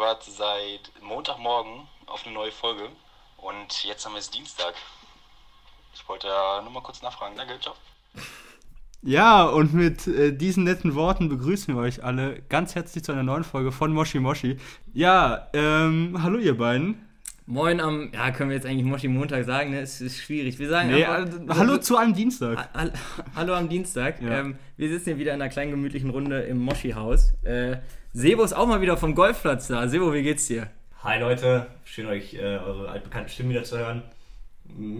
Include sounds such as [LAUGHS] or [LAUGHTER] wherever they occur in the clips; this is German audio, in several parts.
Ich warte seit Montagmorgen auf eine neue Folge und jetzt haben wir es Dienstag. Ich wollte nur mal kurz nachfragen. Danke, ciao. Ja, und mit äh, diesen netten Worten begrüßen wir euch alle ganz herzlich zu einer neuen Folge von Moshi Moshi. Ja, ähm, hallo ihr beiden. Moin am, ja, können wir jetzt eigentlich Moshi Montag sagen, ne? Es ist schwierig. Wir sagen Nee, einfach, äh, hallo zu einem Dienstag. Hall- [LAUGHS] Hallo am Dienstag. Ja. Ähm, wir sitzen hier wieder in einer kleinen gemütlichen Runde im Moshi-Haus. Äh, Sebo ist auch mal wieder vom Golfplatz da. Sebo, wie geht's dir? Hi Leute, schön euch äh, eure altbekannten Stimmen wieder zu hören.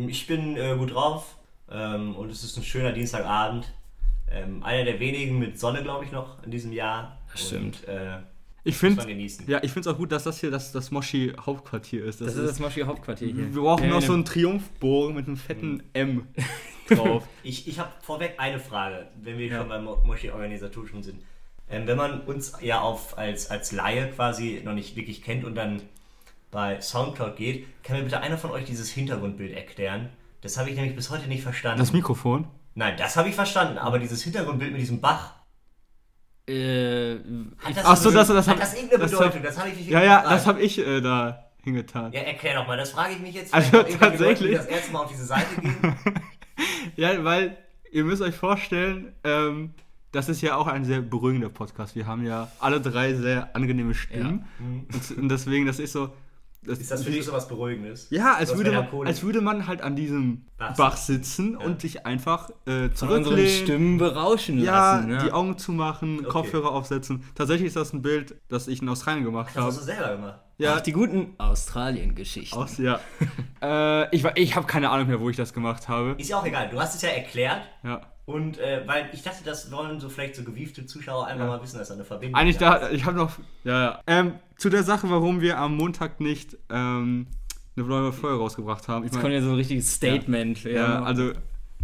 Ich bin äh, gut drauf ähm, und es ist ein schöner Dienstagabend. Ähm, einer der wenigen mit Sonne, glaube ich, noch in diesem Jahr. Das stimmt. Und, äh, Ich finde ja, ich finde es auch gut, dass das hier das, das Moshi Hauptquartier ist. Das ist das Moshi-Hauptquartier hier. wir brauchen Ja, noch so einen Triumphbogen mit einem fetten M [LAUGHS] drauf. Ich, ich habe vorweg eine Frage, wenn wir Ja. schon beim Mo- Moshi-Organisatorischen sind. Ähm, wenn man uns ja auf, als, als Laie quasi noch nicht wirklich kennt und dann bei Soundcloud geht, kann mir bitte einer von euch dieses Hintergrundbild erklären? Das habe ich nämlich bis heute nicht verstanden. Das Mikrofon. Nein, das habe ich verstanden, aber dieses Hintergrundbild mit diesem Bach. Äh, Hat das, Ach so, eine- das- das hat das irgendeine das Bedeutung? hab- das habe ich nicht Ja, ja, gefragt. das habe ich äh, da hingetan. Ja, erklär doch mal, das frage ich mich jetzt. Also Leute, tatsächlich- die das erste Mal auf diese Seite gehen. [LAUGHS] Ja, weil ihr müsst euch vorstellen, ähm, das ist ja auch ein sehr beruhigender Podcast. Wir haben ja alle drei sehr angenehme Stimmen. Und, und deswegen, das ist so. Ist das für dich so was Beruhigendes? Ja, als würde, man, als würde man halt an diesem Bach Bach, sitzen Ja. und sich einfach äh, von unseren zurücklehnen. Stimmen berauschen Ja, lassen. die Augen zumachen, Okay. Kopfhörer aufsetzen. Tatsächlich ist das ein Bild, das ich in Australien gemacht Das hast habe. du selber gemacht. Ja, Ach, die guten Australien-Geschichten. aus, ja. [LAUGHS] äh, ich ich habe keine Ahnung mehr, wo ich das gemacht habe. Ist ja auch egal, du hast es ja erklärt. Ja. Und äh, weil ich dachte, das wollen so vielleicht so gewiefte Zuschauer einfach Ja. mal wissen, dass da eine Verbindung Eigentlich da da, ich habe noch, ja, ja. Ähm, zu der Sache, warum wir am Montag nicht ähm, eine neue Folge rausgebracht haben. Ich Jetzt mein- kommt ja so ein richtiges Statement. ja, also,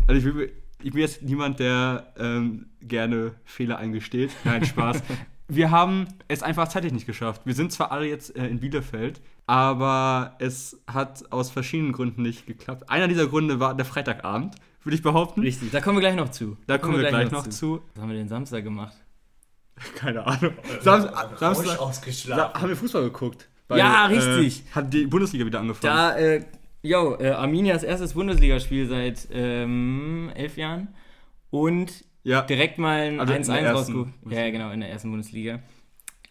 also ich, will, ich bin jetzt niemand, der ähm, gerne Fehler eingesteht. Nein, Spaß. [LAUGHS] wir haben es einfach zeitlich nicht geschafft. Wir sind zwar alle jetzt äh, in Bielefeld, aber es hat aus verschiedenen Gründen nicht geklappt. Einer dieser Gründe war der Freitagabend, würde ich behaupten. Richtig, da kommen wir gleich noch zu. Da kommen wir gleich noch zu. Was haben wir den Samstag gemacht? Keine Ahnung. Sam Rausch Samstag Da ausgeschlafen. haben wir Fußball geguckt. Ja, richtig. Äh, hat die Bundesliga wieder angefangen. Da, äh, yo, äh, Arminias erstes Bundesligaspiel seit ähm, elf Jahren und ja. direkt mal ein Also in 1-1 der ersten rausgeholt. Ja, ja, genau, in der ersten Bundesliga.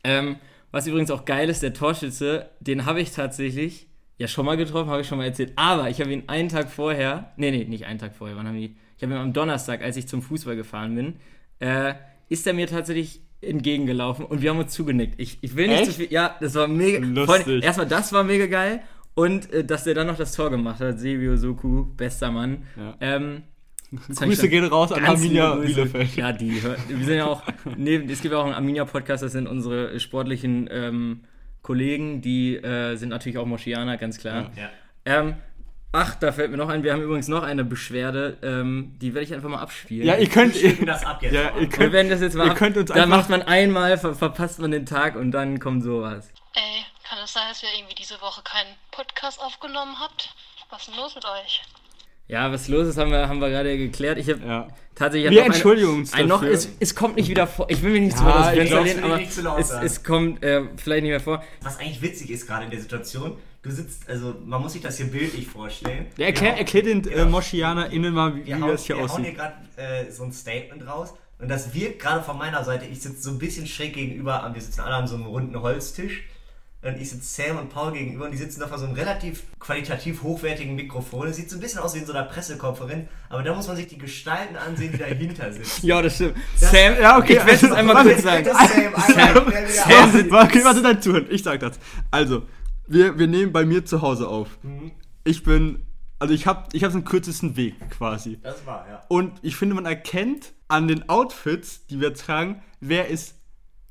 Ähm, was übrigens auch geil ist, der Torschütze, den habe ich tatsächlich ja schon mal getroffen, habe ich schon mal erzählt. Aber ich habe ihn einen Tag vorher, nee, nee, nicht einen Tag vorher, wann haben die? Ich habe ihn am Donnerstag, als ich zum Fußball gefahren bin, äh, ist er mir tatsächlich entgegengelaufen und wir haben uns zugenickt. Ich, ich will nicht Echt? zu viel. Ja, das war mega. Lustig. Erstmal, das war mega geil. Und äh, dass der dann noch das Tor gemacht hat, Sebio Soku, bester Mann. Ja. Ähm, Grüße gehen raus an Arminia. Bielefeld. Ja, die wir sind ja auch, neben, es gibt ja auch einen Arminia-Podcast, das sind unsere sportlichen ähm, Kollegen, die äh, sind natürlich auch Moschianer, ganz klar. Ja. Ähm, ach, da fällt mir noch ein, wir haben übrigens noch eine Beschwerde, ähm, die werde ich einfach mal abspielen. Ja, ihr könnt. Wir schicken das ab jetzt. Ja, ihr wir könnt werden das jetzt mal ihr ab, könnt uns dann macht man einmal, ver verpasst man den Tag und dann kommt sowas. Ey, kann es sein, dass ihr irgendwie diese Woche keinen Podcast aufgenommen habt? Was ist denn los mit euch? Ja, was los ist, haben wir, haben wir gerade geklärt. Ich habe Ja. tatsächlich Wir entschuldigen uns Ein noch, es, es kommt nicht wieder vor. Ich will mich nicht zu Ja, weit aus dem aber nicht zu laut es, es kommt äh, vielleicht nicht mehr vor. Was eigentlich witzig ist gerade in der Situation, du sitzt, also man muss sich das hier bildlich vorstellen. Ja, erklär, Wir erklär den äh, Genau. MoschianerInnen mal, wie, wir wie hauen, das hier wir hauen aussieht. hier gerade äh, so ein Statement raus. Und das wirkt gerade von meiner Seite, ich sitze so ein bisschen schräg gegenüber, wir sitzen alle an so einem runden Holztisch. Und ich sitze Sam und Paul gegenüber und die sitzen da vor so einem relativ qualitativ hochwertigen Mikrofon. Es sieht so ein bisschen aus wie in so einer Pressekonferenz, aber da muss man sich die Gestalten ansehen, die dahinter sitzen. Ja, das stimmt. Sam, ja, okay, ich werde es also, einmal warte, kurz sagen. Das Sam, Sam, aus. sitzt- okay, warte, dein. Ich sag das. Also, wir, wir nehmen bei mir zu Hause auf. Mhm. Ich bin, also ich habe ich hab den kürzesten Weg quasi. Das war, ja. Und ich finde, man erkennt an den Outfits, die wir tragen, wer ist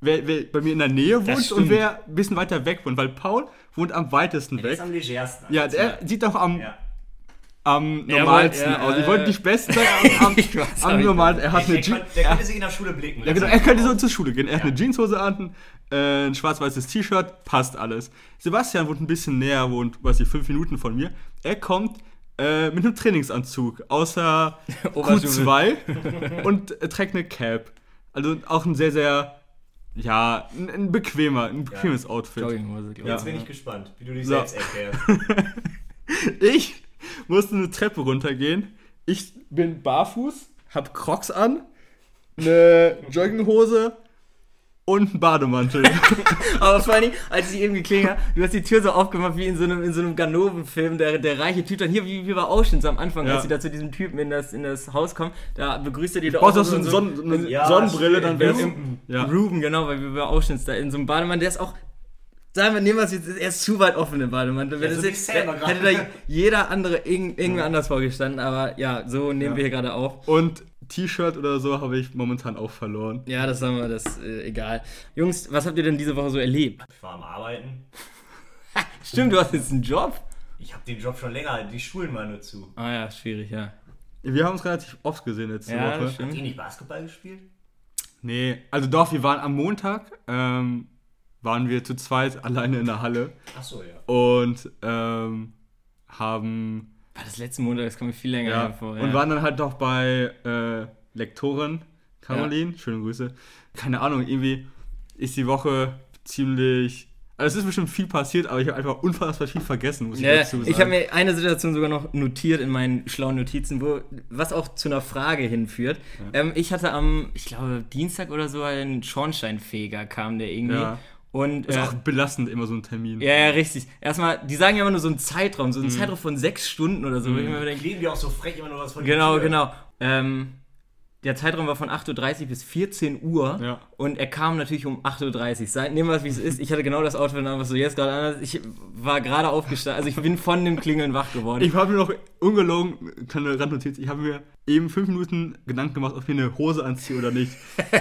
wer, wer bei mir in der Nähe wohnt und wer ein bisschen weiter weg wohnt, weil Paul wohnt am weitesten Der weg. ist am legersten. Ja, der sieht doch am, Ja. am Er normalsten wollte- ja, aus. Ich wollte nicht best [LAUGHS] sein, am, am, normalen. Er hat Der, eine der, Jeans. könnte- der könnte sich in der Schule blicken. Ja, genau, er könnte so zur Schule gehen. Er hat eine Jeanshose an, äh, ein schwarz-weißes T-Shirt, passt alles. Sebastian wohnt ein bisschen näher, wohnt, weiß ich, fünf Minuten von mir. Er kommt äh, mit einem Trainingsanzug, außer [LAUGHS] Oberstufe. Q2 und äh, trägt eine Cap. Also auch ein sehr, sehr, ja, ein, ein bequemer, ein bequemes Outfit. Jogginghose, glaube Jetzt ich. bin ich gespannt, wie du dich So. selbst erklärst. [LAUGHS] Ich musste eine Treppe runtergehen. Ich bin barfuß, hab Crocs an, eine Jogginghose und einen Bademantel. [LAUGHS] Aber vor allen Dingen, als ich eben geklingelt habe, du hast die Tür so aufgemacht wie in so einem, in so einem Ganoven-Film, der, der reiche Typ dann hier, wie, wie bei Oceans am Anfang, Ja. als sie da zu diesem Typen in das, in das Haus kommen, da begrüßt er die da auch so eine, Sonn so eine Ja, Sonnenbrille, dann wär's. Ruben. Ja. Ruben, genau, weil wir bei Oceans da in so einem Bademantel, der ist auch. Sagen wir, nehmen wir es jetzt, er ist zu weit offen im Bademantel. Wenn Ja, so jetzt, hätte da jeder andere irgend, irgendwer anders vorgestanden, aber ja, so nehmen wir hier gerade auf. Und T-Shirt oder so habe ich momentan auch verloren. Ja, das haben wir, das äh, egal. Jungs, was habt ihr denn diese Woche so erlebt? Ich war am Arbeiten. Stimmt, du hast jetzt einen Job? Ich habe den Job schon länger, die Schulen waren nur zu. Ah ja, schwierig, ja. Wir haben uns relativ oft gesehen letzte Ja, das Woche. stimmt. Habt ihr nicht Basketball gespielt? Nee, also doch, wir waren am Montag, ähm, waren wir zu zweit [LAUGHS] alleine in der Halle Achso, ja. und ähm, haben War das letzte Montag, das kommt mir viel länger Ja, hervor. und waren dann halt doch bei äh, Lektorin Caroline. Schöne Grüße. Keine Ahnung, irgendwie ist die Woche ziemlich. Also es ist bestimmt viel passiert, aber ich habe einfach unfassbar viel vergessen, muss ich Ja, dazu sagen. ich habe mir eine Situation sogar noch notiert in meinen schlauen Notizen, wo was auch zu einer Frage hinführt. Ähm, ich hatte am, ich glaube, Dienstag oder so einen Schornsteinfeger kam der irgendwie. Ja. Und ist äh, auch belastend, immer so ein Termin. ja, ja, richtig. Erstmal, die sagen ja immer nur so einen Zeitraum, Mhm. so einen Zeitraum von sechs Stunden oder so. Ich mir denke, Kleben die auch so frech immer nur was von Genau, genau. Ähm, der Zeitraum war von 8.30 Uhr bis 14 Uhr Ja. und er kam natürlich um 8.30 Uhr. Nehmen wir es, wie es ist. Ich hatte genau das Outfit und einfach so, jetzt gerade anders. Ich war gerade aufgestanden, also ich bin von dem Klingeln wach geworden. Ich habe mir noch ungelogen, keine Randnotiz, ich habe mir eben fünf Minuten Gedanken gemacht, ob ich mir eine Hose anziehe oder nicht.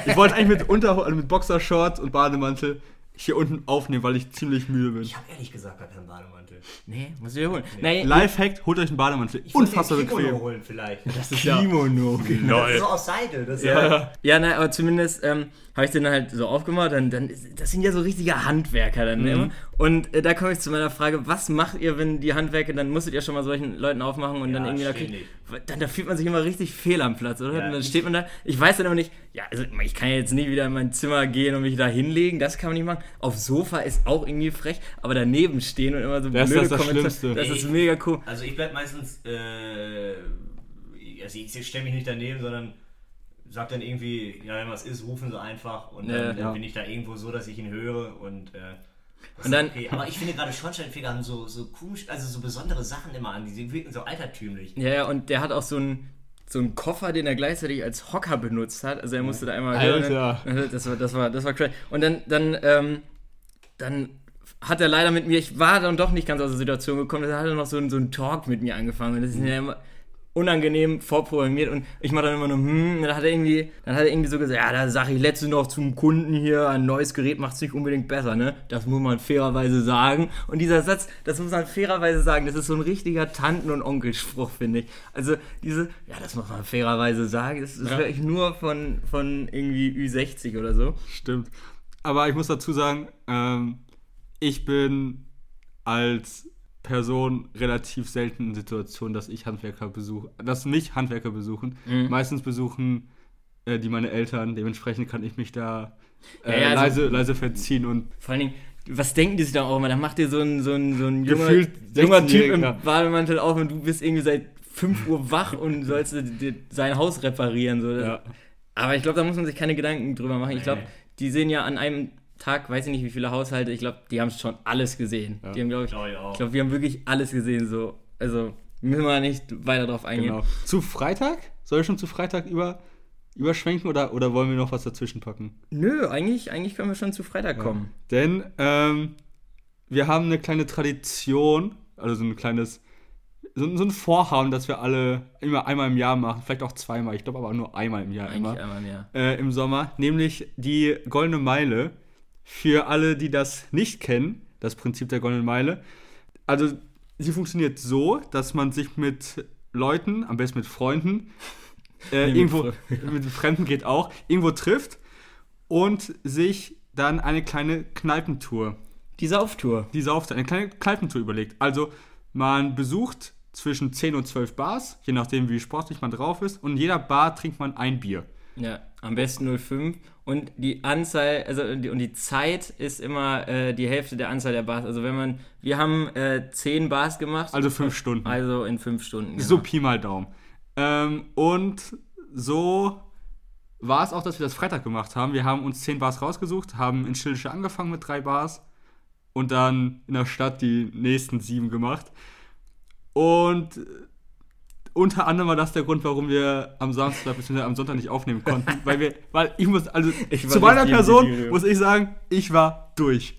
ich wollte eigentlich mit, Unter also mit Boxershorts und Bademantel hier unten aufnehmen, weil ich ziemlich müde bin. Ich habe ehrlich gesagt gar keinen Bademantel. nee, muss ich wiederholen. Nee. Lifehack, holt euch einen Bademantel. Ich Unfassbar den Kimono bequem. holen vielleicht. Das ist ja. Kimono, genau. Das ist so aus Seide. Das ist Ja. Ja, nein, aber zumindest ähm, habe ich den halt so aufgemacht. Dann, dann ist, das sind ja so richtige Handwerker dann immer. Und äh, da komme ich zu meiner Frage: Was macht ihr, wenn die Handwerker, dann musstet ihr schon mal solchen Leuten aufmachen und dann Ja, irgendwie da kriegt, dann da fühlt man sich immer richtig fehl am Platz, oder? Ja, und dann steht man da. Ich weiß dann immer nicht. Ja, also ich kann ja jetzt nicht wieder in mein Zimmer gehen und mich da hinlegen. Das kann man nicht machen. Aufs Sofa ist auch irgendwie frech, aber daneben stehen und immer so Das ist blöde das Kommentare- Schlimmste. Das ist mega cool. Also ich bleib meistens, äh, also ich stelle mich nicht daneben, sondern sag dann irgendwie, ja, wenn was ist, rufen sie einfach und dann, Ja, dann ja. bin ich da irgendwo so, dass ich ihn höre und äh, Und dann- okay. Aber ich finde gerade Schornsteinfeger haben so, so komisch, also so besondere Sachen immer an, die wirken so altertümlich. Ja, ja, und der hat auch so einen so einen Koffer, den er gleichzeitig als Hocker benutzt hat. Also er musste da einmal Alter. hören. Das war, das war, das war crazy. Und dann, dann, ähm, dann hat er leider mit mir, ich war dann doch nicht ganz aus der Situation gekommen, dann hat er noch so, einen- so einen Talk mit mir angefangen. Und das ist ja immer unangenehm vorprogrammiert und ich mache dann immer nur, hm, dann hat er irgendwie, dann hat er irgendwie so gesagt, ja, da sage ich letzte noch zum Kunden hier, ein neues Gerät macht es nicht unbedingt besser, ne? Das muss man fairerweise sagen. Und dieser Satz, das muss man fairerweise sagen, das ist so ein richtiger Tanten- und Onkelspruch, finde ich. Also diese, ja, das muss man fairerweise sagen, das, das Ja. höre ich nur von, von irgendwie Ü60 oder so. Stimmt. Aber ich muss dazu sagen, ähm, ich bin als Person relativ selten in Situationen, dass ich Handwerker besuche, dass mich Handwerker besuchen. Mhm. Meistens besuchen äh, die meine Eltern, dementsprechend kann ich mich da äh, Ja, ja, also- leise, leise verziehen und Vor allen Dingen, was denken die sich da auch immer? Da macht dir so ein, so ein, so ein junger, junger Typ im 16-Jähriger. Bademantel auf und du bist irgendwie seit 5 Uhr wach und sollst sein Haus reparieren. So. ja. Aber ich glaube, da muss man sich keine Gedanken drüber machen. Ich glaube, die sehen ja an einem Tag, weiß ich nicht, wie viele Haushalte, ich glaube, die haben schon alles gesehen. Die haben, glaube ich, Glaube ich auch. ich glaube, wir haben wirklich alles gesehen. So. Also müssen wir nicht weiter drauf eingehen. Genau. Zu Freitag? Soll ich schon zu Freitag über, überschwenken oder, oder wollen wir noch was dazwischen packen? Nö, eigentlich, eigentlich können wir schon zu Freitag kommen. Denn ähm, wir haben eine kleine Tradition, also so ein kleines so, so ein Vorhaben, dass wir alle immer einmal im Jahr machen, vielleicht auch zweimal, ich glaube aber nur einmal im Jahr Eigentlich immer, einmal mehr. äh, im Sommer, nämlich die Goldene Meile. Für alle, die das nicht kennen, das Prinzip der Goldenen Meile. Also, sie funktioniert so, dass man sich mit Leuten, am besten mit Freunden, [LAUGHS] äh, Nee, mit irgendwo, Fre- [LAUGHS] mit Fremden geht auch, irgendwo trifft und sich dann eine kleine Kneipentour Die Sauftour. die Saufzeit, eine kleine Kneipentour überlegt. Also man besucht zwischen 10 und 12 Bars, je nachdem wie sportlich man drauf ist, und in jeder Bar trinkt man ein Bier. Ja, am besten 05. Und die Anzahl, also die, und die Zeit ist immer äh, die Hälfte der Anzahl der Bars. Also wenn man, wir haben äh, 10 Bars gemacht. Also fünf Stunden. Also in 5 Stunden. Genau. So Pi mal Daumen. Ähm, und so war es auch, dass wir das Freitag gemacht haben. Wir haben uns 10 Bars rausgesucht, haben in Schildische angefangen mit drei Bars und dann in der Stadt die nächsten sieben gemacht. Und unter anderem war das der Grund, warum wir am Samstag bzw. am Sonntag nicht aufnehmen konnten, weil wir, weil ich muss, also [LAUGHS] Ich war zu meiner Person muss ich sagen, ich war durch.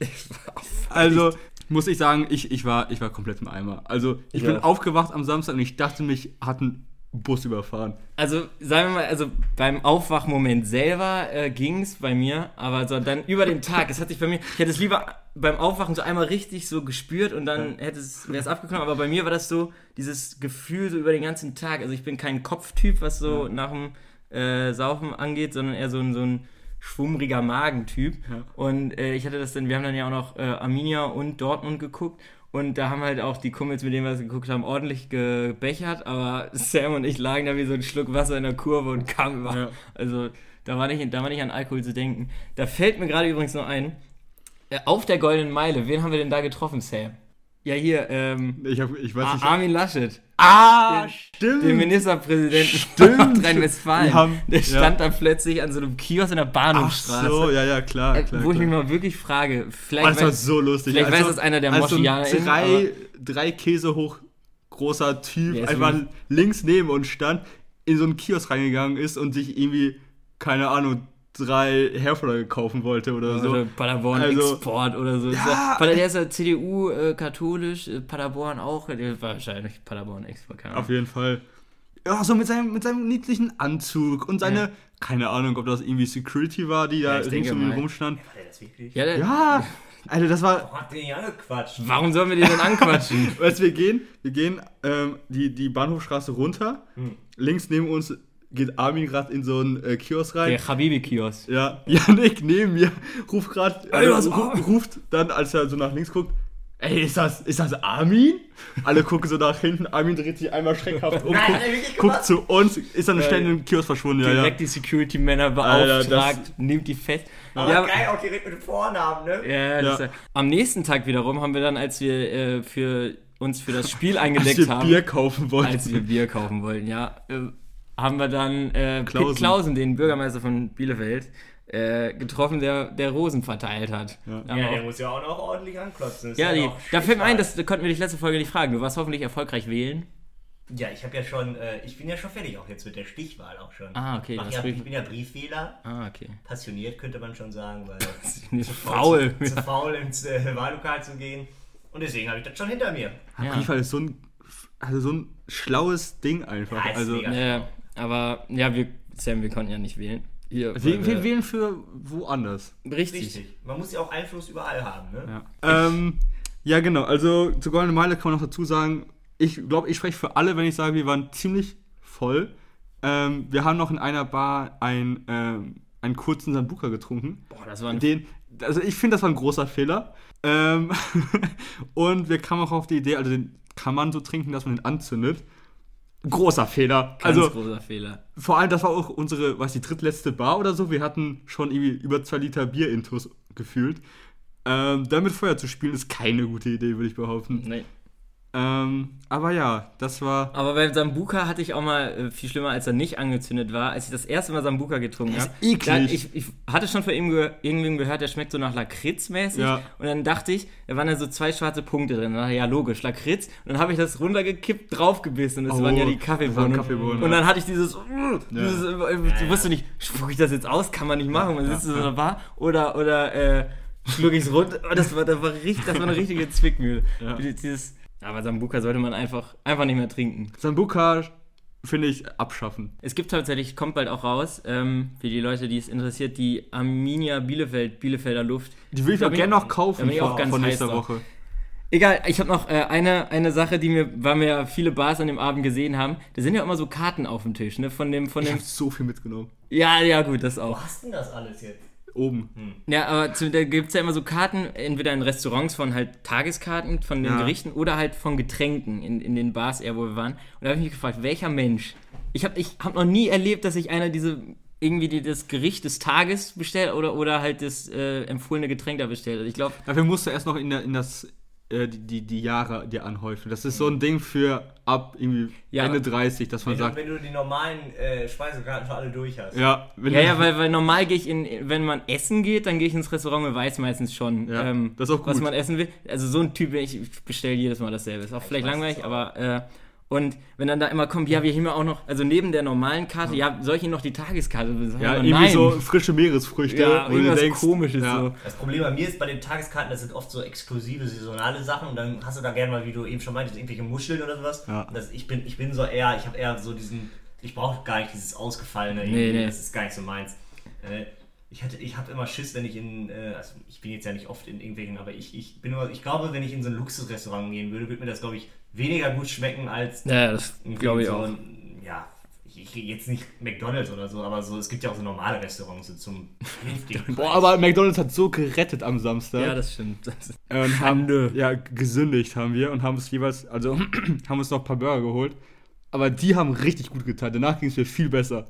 Also muss ich sagen, ich, ich, war, ich war komplett im Eimer. Also ich Ich bin aufgewacht am Samstag und ich dachte, mich hat ein Bus überfahren. Also, sagen wir mal, also beim Aufwachmoment selber äh, ging es bei mir, aber so dann über den Tag, es hat sich bei mir, ich hätte es lieber beim Aufwachen so einmal richtig so gespürt und dann hätte es, wäre es abgekommen, aber bei mir war das so, dieses Gefühl so über den ganzen Tag. Also ich bin kein Kopftyp, was so nach dem äh, Saufen angeht, sondern eher so ein, so ein schwummriger Magentyp. Ja. Und äh, ich hatte das dann, wir haben dann ja auch noch äh, Arminia und Dortmund geguckt. Und da haben halt auch die Kumpels, mit denen wir es geguckt haben, ordentlich gebechert. Aber [LAUGHS] Sam und ich lagen da wie so ein Schluck Wasser in der Kurve und kamen über. Ja. Also da war, nicht, da war nicht an Alkohol zu denken. Da fällt mir gerade übrigens noch ein, äh, auf der Goldenen Meile, wen haben wir denn da getroffen, Sam? Ja, hier, ähm, Ich, hab, ich weiß nicht. Armin Laschet, ah, den- stimmt. den Ministerpräsidenten Stimmt. Nordrhein-Westfalen. Haben- Der ja. stand da plötzlich an so einem Kiosk in der Ach Bahnhofstraße. so, ja, ja, klar. Äh, klar wo ich mich klar. mal wirklich frage, Oh, vielleicht, das war so lustig. vielleicht weiß das einer der als so ein Moschianer, drei, drei Käse hoch großer Typ ist einfach links neben uns stand, in so einen Kiosk reingegangen ist und sich irgendwie, keine Ahnung, drei Hairflyer kaufen wollte oder so. Oder Paderborn Also- Export oder so. Ja. Der ist ja CDU äh, katholisch, äh, Paderborn auch. Der war wahrscheinlich Paderborn Export. keine Ahnung. Auf jeden Fall. Ja, so mit seinem, mit seinem niedlichen Anzug und seine, Ja. keine Ahnung, ob das irgendwie Security war, die da Ja, ich rings um ihn rumstand. War der das wirklich? Ja, der, Ja, also das war, Warum habt ihr nicht angequatscht? Warum sollen wir den denn anquatschen? [LAUGHS] Weißt du, wir gehen, wir gehen ähm, die, die Bahnhofstraße runter. Hm. Links neben uns geht Armin gerade in so einen äh, Kiosk rein. der Habibi-Kiosk. Ja, [LAUGHS] Janik neben mir ruft gerade, ru- ruft dann, als er so nach links guckt, ey, ist das, ist das Armin? Alle gucken so nach hinten, Armin dreht sich einmal schreckhaft um, guckt, guckt zu uns, ist dann Ja, schnell im Kiosk verschwunden, ja, ja. Direkt die Security-Männer Alter, beauftragt, nimmt die fest. Aber Ja, geil, auch direkt mit dem Vornamen, ne? Ja, das Ja. Ist, am nächsten Tag wiederum haben wir dann, als wir äh, für uns für das Spiel Als eingedeckt wir haben, Bier kaufen wollten. als wir Bier kaufen wollten, ja, äh, haben wir dann äh, Klausen. Pitt Klausen, den Bürgermeister von Bielefeld, äh, getroffen, der, der Rosen verteilt hat. Ja. Ja, der auch- muss ja auch noch ordentlich anklotzen. Ist ja, die, da fällt mir ein, das konnten wir dich letzte Folge nicht fragen. Du warst hoffentlich erfolgreich wählen. Ja, ich habe ja schon, äh, ich bin ja schon fertig auch jetzt mit der Stichwahl auch schon. Ah, okay, Mach ja, ich bin ja Briefwähler, Ah, okay. passioniert könnte man schon sagen, weil [LAUGHS] Nicht faul. zu, zu faul ins äh, Wahllokal zu gehen. Und deswegen habe ich das schon hinter mir. Ja. Ja. Briefwahl ist so ein, also so ein schlaues Ding einfach. Ja, ist also, mega. Aber ja, wir, Sam, wir konnten ja nicht wählen. Hier, wir, wir wählen für woanders. Richtig. Richtig. Man muss ja auch Einfluss überall haben, ne? Ja. Ähm, ja, genau. Also zur Goldenen Meile kann man noch dazu sagen, ich glaube, ich spreche für alle, wenn ich sage, wir waren ziemlich voll. Ähm, wir haben noch in einer Bar ein, ähm, einen kurzen Sambuka getrunken. Boah, das war ein Den, also ich finde, das war ein großer Fehler. Ähm, [LAUGHS] und wir kamen auch auf die Idee, also den kann man so trinken, dass man den anzündet. Großer Fehler. ganz also großer Fehler. vor allem, das war auch unsere, was die drittletzte Bar oder so. Wir hatten schon irgendwie über zwei Liter Bier intus gefühlt. Ähm, damit Feuer zu spielen, ist keine gute Idee, würde ich behaupten. Nee. Ähm, aber ja, das war. Aber beim Sambuka hatte ich auch mal äh, viel schlimmer, als er nicht angezündet war, als ich das erste Mal Sambuka getrunken habe. eklig. Da, ich, ich hatte schon von ihm ge irgendwem gehört, der schmeckt so nach Lakritz mäßig. Ja. Und dann dachte ich, da waren da so zwei schwarze Punkte drin. Na ja, logisch, Lakritz. Und dann habe ich das runtergekippt, draufgebissen. Und das Oh, waren ja die das waren Kaffeebohnen. Kaffeebohnen, und ja. dann hatte ich dieses, dieses äh, du wusstest nicht, spuck ich das jetzt aus? Kann man nicht machen. Man sitzt so in der Bar. Oder, oder, äh, schluck ich es runter. Oh, Das war, das war richtig, das war eine richtige Zwickmühle. Ja. Dieses, Aber Sambuka sollte man einfach, einfach nicht mehr trinken. Sambuka finde ich abschaffen. Es gibt tatsächlich, kommt bald auch raus, ähm, für die Leute, die es interessiert, die Arminia Bielefeld, Bielefelder Luft. Die will ich auch gerne ich- noch kaufen ich auch von, ganz von nächster. Woche. Egal, ich habe noch äh, eine, eine Sache, die mir, weil wir ja viele Bars an dem Abend gesehen haben. Da sind ja immer so Karten auf dem Tisch, ne? Von dem, von Ich dem. habe so viel mitgenommen. Ja, ja, gut, das Wo auch. hast du denn das alles jetzt? Oben. Ja, aber zu, da gibt es ja immer so Karten, entweder in Restaurants von halt Tageskarten von den Ja. Gerichten oder halt von Getränken in, in den Bars eher, wo wir waren. Und da habe ich mich gefragt, welcher Mensch? Ich habe ich hab noch nie erlebt, dass sich einer diese irgendwie die, das Gericht des Tages bestellt oder, oder halt das äh, empfohlene Getränk da bestellt. Ich glaube, Dafür musst du erst noch in, der, in das, die, die, die Jahre dir anhäufen. Das ist so ein Ding für ab irgendwie Ja. Ende 30, dass man Wenn du, sagt, wenn du die normalen äh, Speisekarten für alle durch hast. ja, wenn Ja, du- ja, weil, weil normal gehe ich in, wenn man essen geht, dann gehe ich ins Restaurant und weiß meistens schon, Ja, ähm, das ist auch was man essen will. Also so ein Typ, ich ich bestelle jedes Mal dasselbe. Ist auch vielleicht weiß langweilig, auch. aber äh, und wenn dann da immer kommt, ja, wir haben ja auch noch, also neben der normalen Karte, ja, soll ich Ihnen noch die Tageskarte besorgen? ja, Aber irgendwie so frische Meeresfrüchte, ja, wo du irgendwas denkst, komisches ja, so. Das Problem bei mir ist bei den Tageskarten, das sind oft so exklusive, saisonale Sachen und dann hast du da gerne mal, wie du eben schon meintest, irgendwelche Muscheln oder sowas. Ja. Und Das, ich, bin, ich bin so eher, ich habe eher so diesen, ich brauche gar nicht dieses Ausgefallene, Nee, nee. das ist gar nicht so meins. Äh, ich hatte, ich habe immer Schiss, wenn ich in, äh, also ich bin jetzt ja nicht oft in irgendwelchen, aber ich, ich bin immer, ich glaube, wenn ich in so ein Luxusrestaurant gehen würde, würde mir das, glaube ich, weniger gut schmecken als Ja, das glaube ich so auch. Ein, ja, ich, jetzt nicht McDonalds oder so, aber so, es gibt ja auch so normale Restaurants so zum vernünftigen [LAUGHS] Boah, aber McDonalds hat so gerettet am Samstag. Ja, das stimmt. Das und haben, [LAUGHS] ja, gesündigt haben wir und haben es jeweils, also [CLEARS THROAT] haben uns noch ein paar Burger geholt. Aber die haben richtig gut getan. Danach ging es mir viel besser.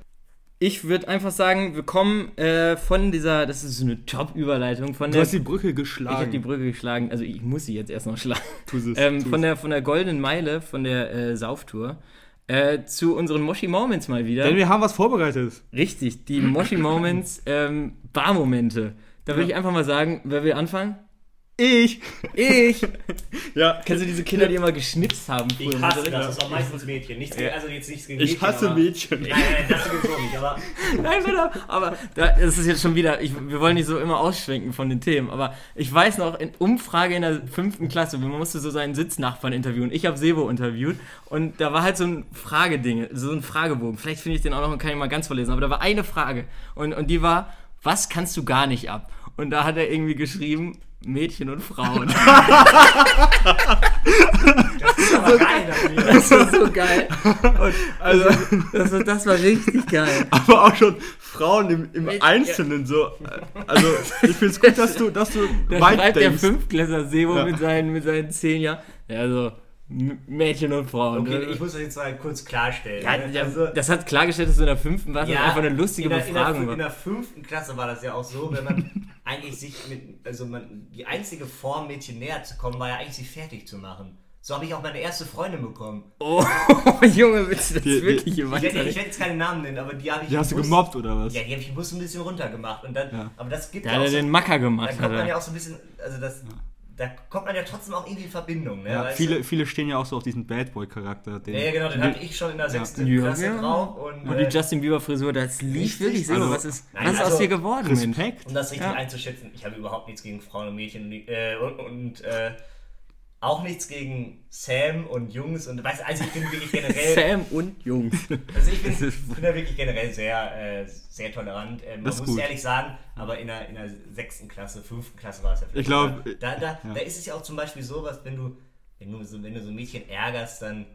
Ich würde einfach sagen, wir kommen äh, von dieser, das ist so eine Top-Überleitung, von Du der hast die Brücke Ich habe geschlagen. die Brücke geschlagen, also ich muss sie jetzt erst noch schlagen. Tu es, ähm, tu von, der, von der Goldenen Meile, von der äh, Sauftour, äh, zu unseren Moshi Moments mal wieder. Denn wir haben was vorbereitet. Richtig, die Moshi Moments ähm, Barmomente. Da würde ich einfach mal sagen, wer will anfangen? Ich. Ich! [LAUGHS] Ja. Kennst du diese Kinder, die immer geschnitzt haben? früher Ich hasse das, das ist auch meistens Mädchen. Nichts, gegen- also jetzt nichts gegen Ich Mädchen, hasse aber, Mädchen. Nein, nein, das sowieso nicht, aber [LAUGHS] Nein, bitte. Aber da, das ist jetzt schon wieder, ich, wir wollen nicht so immer ausschwenken von den Themen, aber ich weiß noch, in Umfrage in der fünften Klasse, man musste so seinen Sitznachbarn interviewen. Ich habe Sebo interviewt und da war halt so ein Frageding, so ein Fragebogen. Vielleicht finde ich den auch noch und kann ich mal ganz vorlesen, aber da war eine Frage und, und die war, was kannst du gar nicht ab? Und da hat er irgendwie geschrieben, Mädchen und Frauen. [LAUGHS] das ist aber geil dafür. Das war so geil. Und also, das, war- das war richtig geil. Aber auch schon Frauen im, im Einzelnen so. äh, Also, ich finde es gut, dass du, dass du [LAUGHS] Da weit schreibt der denkst. Fünftklässler Sebo Ja. mit, seinen, mit seinen zehn Jahren. Ja, also Mädchen und Frauen. Okay, ne? ich muss das jetzt mal kurz klarstellen. ja, ne? also, das hat klargestellt, dass du in der fünften warst. ja, und einfach eine lustige in der, in, der, Befragung fün- in war. der fünften Klasse war das ja auch so, wenn man [LAUGHS] eigentlich sich mit, also man, die einzige Form, Mädchen näher zu kommen, war ja eigentlich sie fertig zu machen. So habe ich auch meine erste Freundin bekommen. Oh, [LAUGHS] Junge, willst du das Die- die- wirklich Ich hier werde, weiter? ich werde jetzt keine Namen nennen, aber die habe ich Die hast du gemobbt oder was? Ja, die habe ich im Bus ein bisschen runtergemacht. Und dann, Ja. Aber das gibt Da ja hat auch er so, den Macker da gemacht. kommt Hat man ja auch so ein bisschen, also das, da kommt man ja trotzdem auch irgendwie in Verbindung. Ne? Ja, viele, du? viele stehen ja auch so auf diesen Bad Boy-Charakter. den- Ja, ja, genau, den hatte ich schon in der sechsten Ja. Klasse Ja. drauf. Und, Und die äh, Justin Bieber Frisur, das lief wirklich so. also- was ist, Nein, was ist aus also dir geworden? Respekt. um das richtig Ja. einzuschätzen, ich habe überhaupt nichts gegen Frauen und Mädchen äh, und, und äh, auch nichts gegen Sam und Jungs und weißt du, also ich bin wirklich generell, [LAUGHS] Sam und Jungs. also ich bin, bin da wirklich generell sehr, äh, sehr tolerant. Äh, man muss gut. ehrlich sagen, aber in der, in der sechsten Klasse, fünften Klasse war es ja vielleicht Ich glaub, sogar. da, da, ja. da ist es ja auch zum Beispiel so, was wenn du, wenn du so, wenn du so ein Mädchen ärgerst, dann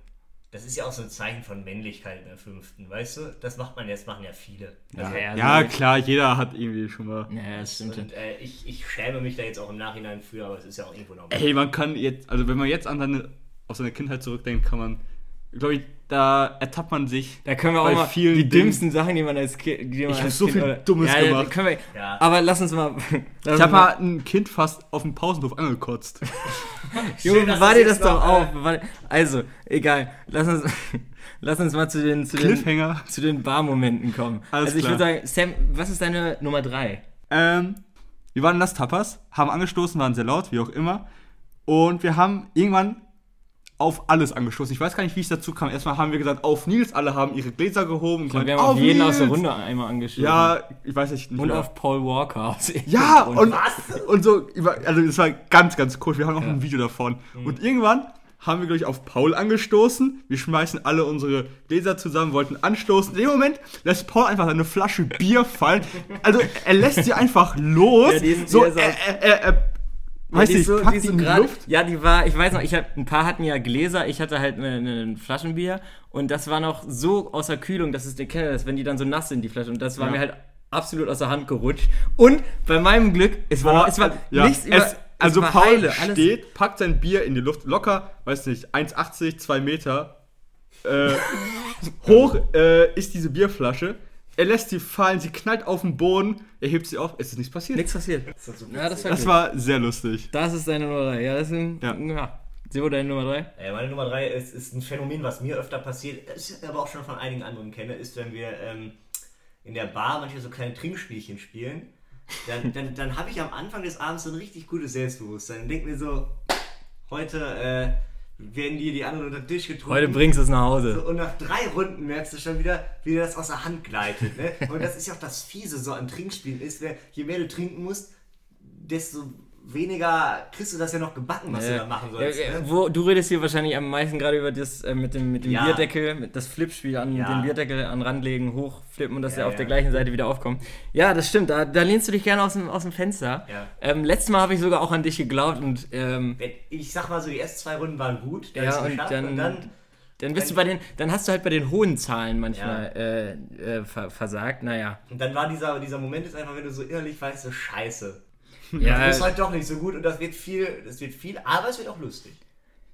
das ist ja auch so ein Zeichen von Männlichkeit in der fünften, weißt du? Das macht man jetzt, machen ja viele. Also, Ja, Ja, so- klar, jeder hat irgendwie schon mal. Ja, das stimmt. Und äh, ich, ich schäme mich da jetzt auch im Nachhinein für, aber es ist ja auch irgendwo normal. Ey, man kann jetzt, also wenn man jetzt an seine, auf seine Kindheit zurückdenkt, kann man, glaube ich, da ertappt man sich. Da können wir auch mal die Dingen- dümmsten Sachen, die man als Kind. Die man Ich hab als so kind viel oder- Dummes ja, gemacht. Wir, Ja. Aber lass uns mal. [LAUGHS] lass Ich habe mal ein Kind fast auf dem Pausenhof angekotzt. [LAUGHS] Junge, das dir das doch noch, auf. äh, Also, egal. Lass uns, [LAUGHS] lass uns mal zu den, zu den, zu den Barmomenten kommen. Alles also, ich würde sagen, Sam, was ist deine Nummer 3? Ähm, wir waren in Las Tapas, haben angestoßen, waren sehr laut, wie auch immer. Und wir haben irgendwann auf alles angestoßen. Ich weiß gar nicht, wie es dazu kam. Erstmal haben wir gesagt, auf Nils, alle haben ihre Gläser gehoben. Ich glaube, wir haben auf jeden aus der Nils! Runde einmal angeschaut. Ja, ich weiß nicht. nicht Und auf Paul Walker. Ja, und, und so, also es war ganz, ganz cool. Wir haben auch ein Video davon. Und irgendwann haben wir, glaube ich, auf Paul angestoßen. Wir schmeißen alle unsere Gläser zusammen, wollten anstoßen. In dem Moment lässt Paul einfach seine Flasche Bier fallen. Also, er lässt sie einfach [LAUGHS] los. Ja, so, er, er, er, er, weiß die ist nicht, so- die ist so die grad- Luft. Ja, die war, ich weiß noch, ich hab, ein paar hatten ja Gläser, ich hatte halt eine, eine Flaschenbier und das war noch so außer Kühlung, dass es der kennt, dass wenn die dann so nass sind, die Flaschen. Und das war Ja. mir halt absolut aus der Hand gerutscht. Und bei meinem Glück, es war, Boah, es war ja, nichts über, es, also war Paul heile, steht, packt sein Bier in die Luft, locker, weiß nicht, 1,80, 2 Meter. Äh, [LAUGHS] hoch äh, ist diese Bierflasche. Er lässt sie fallen, sie knallt auf den Boden, er hebt sie auf, es ist nichts passiert. Nichts passiert. Das ist so Ja, das war, Das war sehr lustig. das ist deine Nummer 3. Ja, das ist ein, Ja. ja. Sebo, deine Nummer 3? Äh, meine Nummer drei ist, ist ein Phänomen, was mir öfter passiert, das ich aber auch schon von einigen anderen kenne, ist, wenn wir ähm, in der Bar manchmal so kleine Trinkspielchen spielen, dann, dann, dann habe ich am Anfang des Abends so ein richtig gutes Selbstbewusstsein und denke mir so, heute äh, werden dir die anderen unter den Tisch getrunken. Heute bringst du es nach So, Hause. und nach drei Runden merkst du schon wieder, wie dir das aus der Hand gleitet. Ne? Und das ist ja auch das Fiese so an Trinkspielen ist, wer- je mehr du trinken musst, desto weniger kriegst du das ja noch gebacken, was du da machen sollst. Ja, ja, ne? wo, du redest hier wahrscheinlich am meisten gerade über das äh, mit dem, mit dem Ja. Bierdeckel, mit das Flipspiel an Ja. den Bierdeckel an Rand legen, hochflippen und dass Ja, er auf ja. der gleichen Seite wieder aufkommt. Ja, das stimmt, da, da lehnst du dich gerne aus dem, aus dem Fenster. Ja. Ähm, letztes Mal habe ich sogar auch an dich geglaubt und ähm, Ich sag mal so, die ersten zwei Runden waren gut, dann Ja, und dann- und dann dann bist du bei den, dann hast du halt bei den hohen Zahlen manchmal äh, äh, ver versagt. Naja. Und dann war dieser, dieser Moment ist einfach, wenn du so innerlich weißt, so scheiße. Ja, Das ist halt doch nicht so gut und das wird viel, das wird viel, aber es wird auch lustig.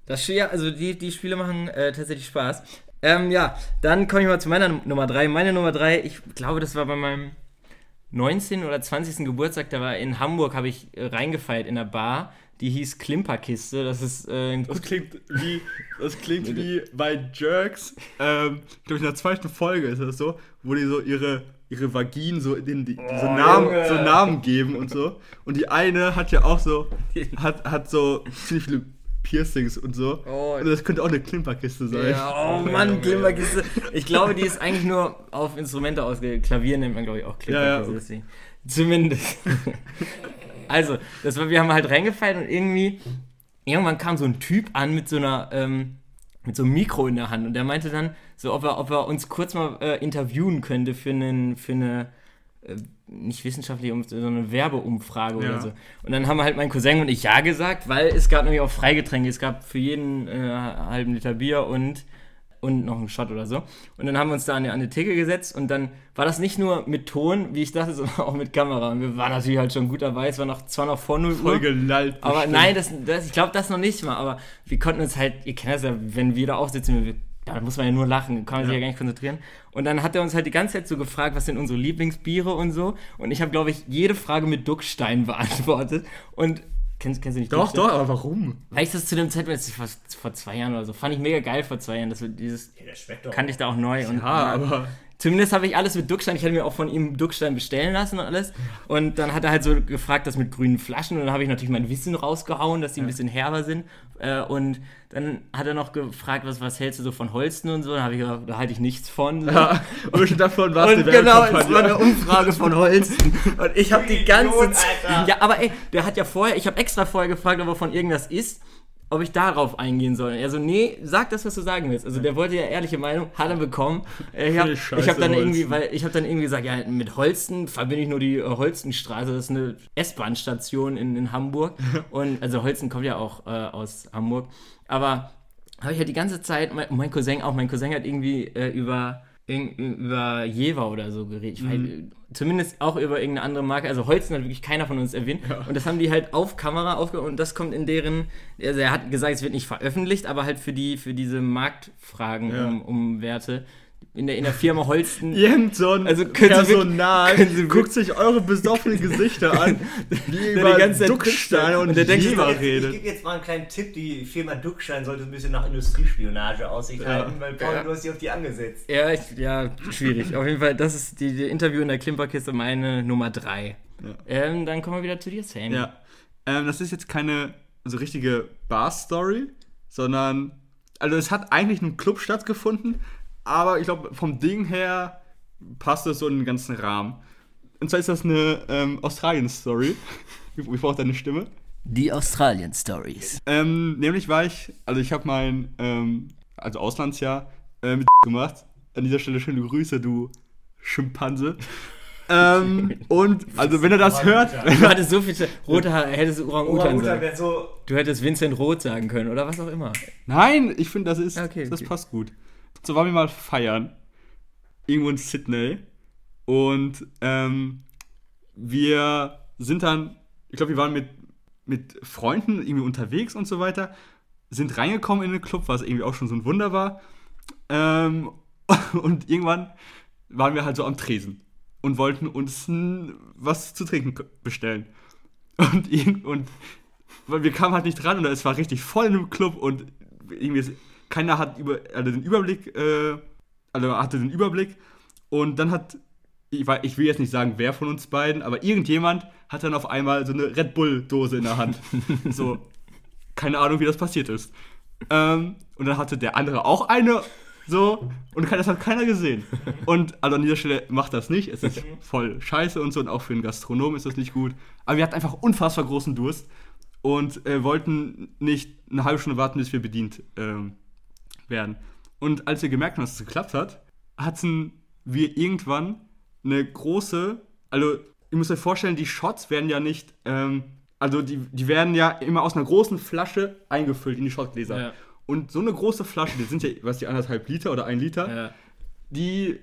Das, ja, also die, die Spiele machen äh, tatsächlich Spaß. Ähm, ja, dann komme ich mal zu meiner Num- Nummer 3. Meine Nummer 3, ich glaube, das war bei meinem 19. oder 20. Geburtstag, da war in Hamburg, habe ich äh, reingefeiert in der Bar. Die hieß Klimperkiste. Das ist äh, ein Das klingt wie, das klingt [LAUGHS] wie bei Jerks, ähm, glaube ich in der zweiten Folge ist das so, wo die so ihre, ihre Vaginen so, in die, so, Namen, Junge. so Namen geben und so. Und die eine hat ja auch so, [LAUGHS] hat, hat so ziemlich viele Piercings und so. Oh. Und das könnte auch eine Klimperkiste sein. Ja, oh Mann, Klimperkiste. Ich glaube, die ist eigentlich nur auf Instrumente ausgelegt. Klavier nennt man, glaube ich, auch Klimperkiste. Ja, ja. Zumindest. [LAUGHS] also, das war, wir haben halt reingefallen und irgendwie, irgendwann kam so ein Typ an mit so einer, ähm, mit so einem Mikro in der Hand und der meinte dann, so, ob er, ob er uns kurz mal äh, interviewen könnte für, einen, für eine, äh, nicht wissenschaftliche, um- so eine Werbeumfrage Ja. oder so. Und dann haben halt mein Cousin und ich ja gesagt, weil es gab nämlich auch Freigetränke. Es gab für jeden äh, halben Liter Bier und, und noch einen Shot oder so. Und dann haben wir uns da an die, an die Theke gesetzt und dann war das nicht nur mit Ton, wie ich dachte, [LAUGHS] sondern auch mit Kamera. Und wir waren natürlich halt schon gut dabei. Es war noch, zwar noch vor 0 Uhr. Voll gelallt. Aber bestimmt. nein, das, das, ich glaube das noch nicht mal. Aber wir konnten uns halt, ihr kennt das ja, wenn wir da aufsitzen, wir, da muss man ja nur lachen, kann man sich ja gar nicht konzentrieren. Und dann hat er uns halt die ganze Zeit so gefragt, was sind unsere Lieblingsbiere und so. Und ich habe, glaube ich, jede Frage mit Duckstein [LAUGHS] beantwortet. Und kennst, kennst du nicht Doch, Duckstein? doch, aber warum? Weil ich das zu dem Zeitpunkt, das vor, vor zwei Jahren oder so, fand ich mega geil vor zwei Jahren. Das, wir dieses Ja, der schmeckt doch. kannte ich da auch neu. Und, Ja, aber. Zumindest habe ich alles mit Duckstein. Ich hatte mir auch von ihm Duckstein bestellen lassen und alles. Und dann hat er halt so gefragt, das mit grünen Flaschen. Und dann habe ich natürlich mein Wissen rausgehauen, dass die ein bisschen herber sind. Äh, Und dann hat er noch gefragt, was, was hältst du so von Holsten und so. Dann habe ich gesagt, da halte ich nichts von. So. Ja, und [LAUGHS] davon war es genau, es war eine Umfrage von Holsten. Und ich habe die ganze Zeit. Ja, aber ey, der hat ja vorher, ich habe extra vorher gefragt, ob er von irgendwas ist, ob ich darauf eingehen soll. Er so, nee, sag das, was du sagen willst. Also der wollte ja ehrliche Meinung, hat er bekommen. Äh, Ich habe hab dann irgendwie, weil ich habe dann irgendwie gesagt, ja, mit Holsten verbinde ich nur die äh, Holstenstraße. Das ist eine S-Bahn-Station in, in Hamburg. [LAUGHS] Und also Holsten kommt ja auch äh, aus Hamburg. Aber habe ich halt die ganze Zeit, mein, mein Cousin auch, mein Cousin hat irgendwie äh, über, über Jever oder so geredet. Ich weiß, Mhm. zumindest auch über irgendeine andere Marke. Also Holzen hat wirklich keiner von uns erwähnt. Und das haben die halt auf Kamera aufgenommen und das kommt in deren, also er hat gesagt, es wird nicht veröffentlicht, aber halt für die, für diese Marktfragen Ja. um, um Werte. In der, in der Firma Holsten. [LAUGHS] Ein Also Sie Personal können Sie guckt sich eure besoffenen Gesichter an, [LAUGHS] wie die über ganze Zeit Ducksteine und, und der denkt Jetzt, ich redet. gebe jetzt mal einen kleinen Tipp, die Firma Duckstein sollte ein bisschen nach Industriespionage aussicht Ja. halten, weil Paul, Ja. du hast dich auf die angesetzt. Ja, ich, ja, schwierig. Auf jeden Fall, das ist die, die Interview in der Klimperkiste, meine Nummer 3. Ja. Ähm, dann kommen wir wieder zu dir, Sam. Ja. Ähm, das ist jetzt keine so richtige Bar-Story, sondern, also es hat eigentlich in einem Club stattgefunden, aber ich glaube, vom Ding her passt es so in den ganzen Rahmen. Und zwar ist das eine ähm, Australien-Story. Wie, braucht deine Stimme? Die Australien Stories. Ähm, nämlich war ich, also ich habe mein, ähm, also Auslandsjahr äh, mit [LAUGHS] gemacht. An dieser Stelle schöne Grüße, du Schimpanse. [LAUGHS] ähm, und, also wenn er das hört, Du hattest so viel. Rote Haare, hättest du Orang-Utan Orang-Utan sagen. so. Du hättest Vincent Roth sagen können oder was auch immer. Nein, ich finde, das ist, Okay, das okay. passt gut. So waren wir mal feiern. Irgendwo in Sydney. Und ähm, wir sind dann, ich glaube, wir waren mit, mit Freunden irgendwie unterwegs und so weiter, sind reingekommen in den Club, was irgendwie auch schon so ein Wunder war. Ähm, [LAUGHS] und irgendwann waren wir halt so am Tresen und wollten uns was zu trinken bestellen. [LAUGHS] Und, und weil wir kamen halt nicht dran und es war richtig voll in dem Club und irgendwie keiner hat über, also den Überblick, äh, also hatte den Überblick und dann hat, ich, ich will jetzt nicht sagen, wer von uns beiden, aber irgendjemand hat dann auf einmal so eine Red Bull-Dose in der Hand. [LAUGHS] so, keine Ahnung, wie das passiert ist. Ähm, und dann hatte der andere auch eine, so, und das hat keiner gesehen. Und also an dieser Stelle macht das nicht, es ist voll scheiße und so, und auch für einen Gastronom ist das nicht gut. Aber wir hatten einfach unfassbar großen Durst und äh, wollten nicht eine halbe Stunde warten, bis wir bedient ähm, werden. Und als wir gemerkt haben, dass es geklappt hat, hatten wir irgendwann eine große, also ihr müsst euch vorstellen, die Shots werden ja nicht, ähm, also die, die werden ja immer aus einer großen Flasche eingefüllt in die Shotgläser. Ja. Und so eine große Flasche, die sind ja, was die anderthalb Liter oder ein Liter, Ja. die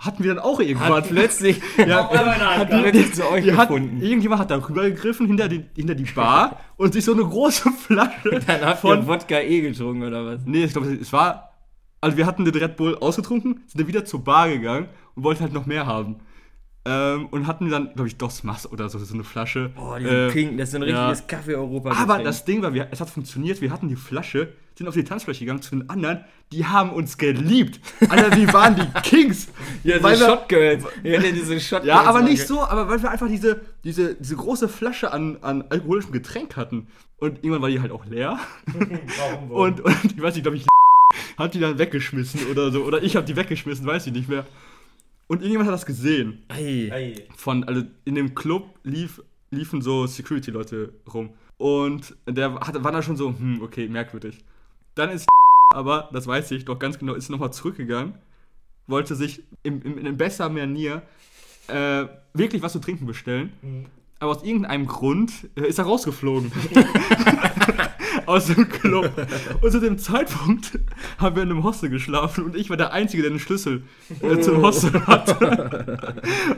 hatten wir dann auch irgendwann. Hat plötzlich, [LAUGHS] ja, hat plötzlich zu euch die hat, gefunden. irgendjemand hat da rüber gegriffen hinter die, hinter die Bar und sich so eine große [LAUGHS] Flasche Dann habt von ihr Wodka E getrunken oder was? Nee, ich glaube, es war. Also wir hatten den Red Bull ausgetrunken, sind dann wieder zur Bar gegangen und wollten halt noch mehr haben. Ähm, und hatten dann, glaube ich, Dos Mas oder so, so eine Flasche. Boah, diese Äh, Pink, das ist so ein ja. richtiges Kaffee-Europa. Aber das Ding war, wir, es hat funktioniert, wir hatten die Flasche, sind auf die Tanzfläche gegangen zu den anderen, die haben uns geliebt. Alter, wir waren die [LAUGHS] Kings. ja, so weil wir- Shotgirls. Ja, diese Shotgirls. Ja, aber nicht so, aber weil wir einfach diese, diese, diese große Flasche an, an alkoholischem Getränk hatten. Und irgendwann war die halt auch leer. [LAUGHS] Warum, Und, und ich weiß nicht, glaube ich, hat die dann weggeschmissen oder so. Oder ich habe die weggeschmissen, weiß ich nicht mehr. Und irgendjemand hat das gesehen. Ei. Ey. Von, also in dem Club lief, liefen so Security-Leute rum. Und der hatte, war da schon so, hm, okay, merkwürdig. Dann ist [LAUGHS] aber, das weiß ich doch ganz genau, ist nochmal zurückgegangen, wollte sich im, im, in besser Manier äh, wirklich was zu trinken bestellen. Aber aus irgendeinem Grund äh, ist er rausgeflogen. [LAUGHS] [LAUGHS] aus dem Club. Und zu dem Zeitpunkt haben wir in einem Hostel geschlafen und ich war der Einzige, der den Schlüssel äh, zum Hostel hatte.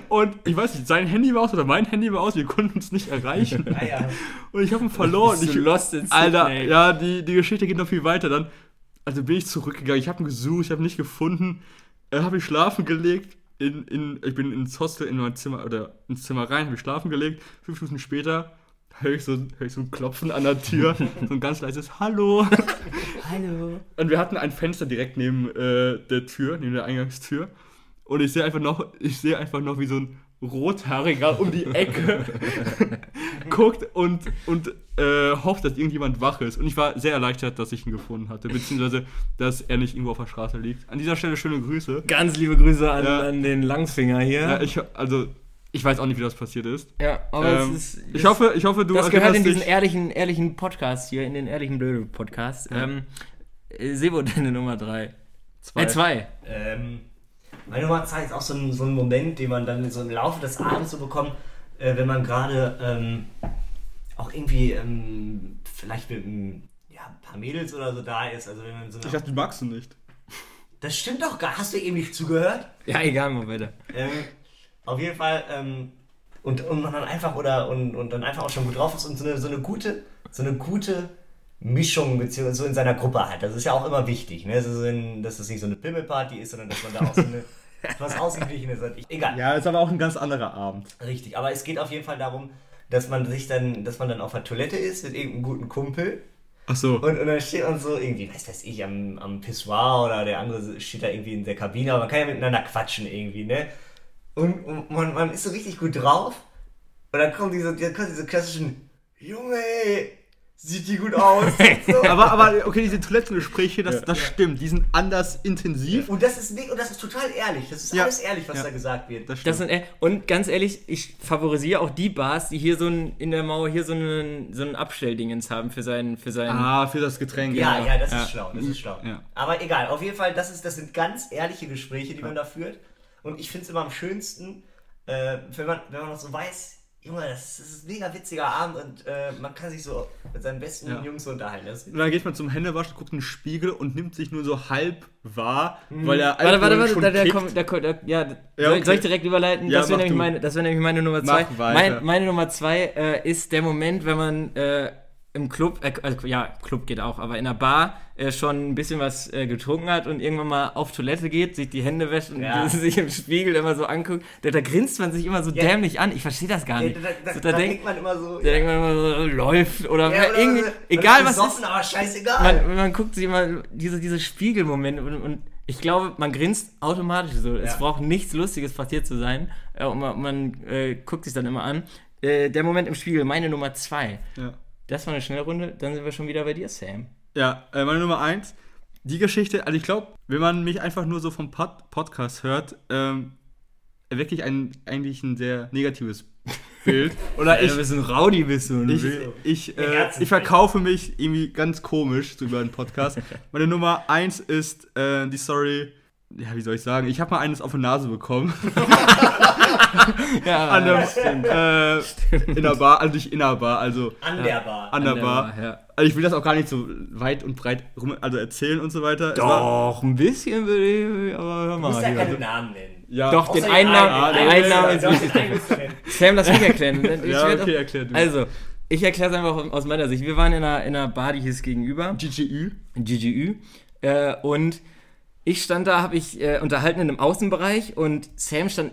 und ich weiß nicht, sein Handy war aus oder mein Handy war aus, wir konnten uns nicht erreichen. Ah. Und ich habe ihn verloren. Ich, lost in Alter, Sydney. ja, die, die Geschichte geht noch viel weiter. Dann, also bin ich zurückgegangen, ich habe ihn gesucht, ich habe ihn nicht gefunden. Äh, habe ich schlafen gelegt. In, in, ich bin ins Hostel in mein Zimmer oder ins Zimmer rein, habe ich schlafen gelegt. Fünf Minuten später höre ich, so, hör ich so ein Klopfen an der Tür, [LAUGHS] so ein ganz leises Hallo. Hallo. Und wir hatten ein Fenster direkt neben äh, der Tür, neben der Eingangstür. Und ich sehe einfach noch, ich sehe einfach noch, wie so ein Rothaariger um die Ecke [LAUGHS] guckt und, und äh, hofft, dass irgendjemand wach ist. Und ich war sehr erleichtert, dass ich ihn gefunden hatte, beziehungsweise, dass er nicht irgendwo auf der Straße liegt. An dieser Stelle schöne Grüße. Ganz liebe Grüße an, Ja. an den Langfinger hier. Ja, ich, also, ich weiß auch nicht, wie das passiert ist. Ja, aber Ähm, es ist. ich, hoffe, ich hoffe, du das gehört in diesen ehrlichen, ehrlichen Podcast hier, in den ehrlichen Blöde-Podcast. Ähm, äh, Sebo, [LAUGHS] deine Nummer 3. Zwei. Äh, 2. Ähm, meine Nummer zwei ist auch so ein, so ein Moment, den man dann so im Laufe des Abends so bekommt, äh, wenn man gerade ähm, auch irgendwie ähm, vielleicht mit ein ja, ein paar Mädels oder so da ist. Also wenn man so Ich dachte, du magst ihn nicht. das stimmt doch gar. Hast du eben nicht zugehört? Ja, egal, mal weiter. Ähm, auf jeden Fall, ähm, und, und man dann einfach oder und, und dann einfach auch schon gut drauf ist und so eine, so eine gute, so eine gute Mischung beziehungsweise so in seiner Gruppe hat. Das ist ja auch immer wichtig, ne? Also so dass es nicht so eine Pimmelparty ist, sondern dass man da auch so eine [LAUGHS] was Ausgeglichenes hat. Egal. Ja, ist aber auch ein ganz anderer Abend. Richtig, aber es geht auf jeden Fall darum, dass man sich dann, dass man dann auf der Toilette ist mit irgendeinem guten Kumpel Ach so. und, und dann steht man so irgendwie, was weiß ich, am, am Pissoir oder der andere steht da irgendwie in der Kabine, aber man kann ja miteinander quatschen irgendwie, ne? Und, und man, man ist so richtig gut drauf und dann kommen diese, dann kommen diese klassischen, Junge, ey, sieht die gut aus. [LAUGHS] so. Aber, aber okay, diese Toilettengespräche, das, das stimmt. Die sind anders intensiv. Und das ist, und das ist total ehrlich. Das ist Ja. alles ehrlich, was Ja. da gesagt wird. Das stimmt. Das sind, und ganz ehrlich, ich favorisiere auch die Bars, die hier so ein, in der Mauer hier so einen, so ein Abstelldingens haben für seinen, für seinen. ah, für das Getränk. Ja, genau. ja, das Ja. ist schlau, das ist schlau. Ja. Aber egal, auf jeden Fall, das, ist, das sind ganz ehrliche Gespräche, die man da führt. Und ich finde es immer am schönsten, äh, wenn, man, wenn man noch so weiß, Junge, das, das ist ein mega witziger Abend und äh, man kann sich so mit seinen besten Ja. Jungs so unterhalten. Und dann geht man zum Händewaschen, guckt in den Spiegel und nimmt sich nur so halb wahr, weil der Warte, warte, warte, schon da, da kommt, da kommt, da, ja, Ja, soll, okay. soll ich direkt überleiten? Ja, das wäre nämlich, du. meine, das nämlich meine Nummer zwei. Mein, meine Nummer zwei äh, ist der Moment, wenn man äh, im Club, äh, also, ja, Club geht auch, aber in der Bar äh, schon ein bisschen was äh, getrunken hat und irgendwann mal auf Toilette geht, sich die Hände wäscht und Ja. [LAUGHS] sich im Spiegel immer so anguckt. Da, da grinst man sich immer so Ja. dämlich an. Ich verstehe das gar nicht. da, da, so, da, da, denk, denkt man immer so. da denkt man immer so, läuft oder, ja, oder irgendwie, man egal was ist. aber scheißegal. Man, man guckt sich immer diese, diese Spiegelmomente und, und ich glaube, man grinst automatisch so. Es Ja. braucht nichts Lustiges passiert zu sein. Äh, und man, man äh, guckt sich dann immer an. Äh, der Moment im Spiegel, meine Nummer zwei. Ja. Das war eine Schnellrunde, dann sind wir schon wieder bei dir, Sam. Ja, äh, meine Nummer eins. Die Geschichte, also ich glaube, wenn man mich einfach nur so vom Pod Podcast hört, ähm, erwecke ich ein, eigentlich ein sehr negatives [LAUGHS] Bild. Oder ich, bist ein Rowdy, bist du. ich, ich, äh, ich verkaufe mich irgendwie ganz komisch so über einen Podcast. [LAUGHS] Meine Nummer eins ist äh, die Story, ja, wie soll ich sagen, ich habe mal eines auf die Nase bekommen. [LAUGHS] [LAUGHS] ja, an einem, äh, in der Bar, also nicht in der Bar, also An der Bar. an der Bar. Ja. Also ich will das auch gar nicht so weit und breit rum, also erzählen und so weiter. Doch, ein bisschen würde ich, aber hör Du musst mal. ja hier. keine Namen nennen. ja, Doch, den einen Namen, den den einen Namen ist wichtig. Sam, lass mich erklären. [LAUGHS] Ich Ja, okay, auch- erklär du. Also, ich erkläre es einfach aus meiner Sicht. Wir waren in einer, in einer Bar, die hieß gegenüber, GGÜ. GGÜ, äh, und ich stand da, habe ich äh, unterhalten in einem Außenbereich und Sam stand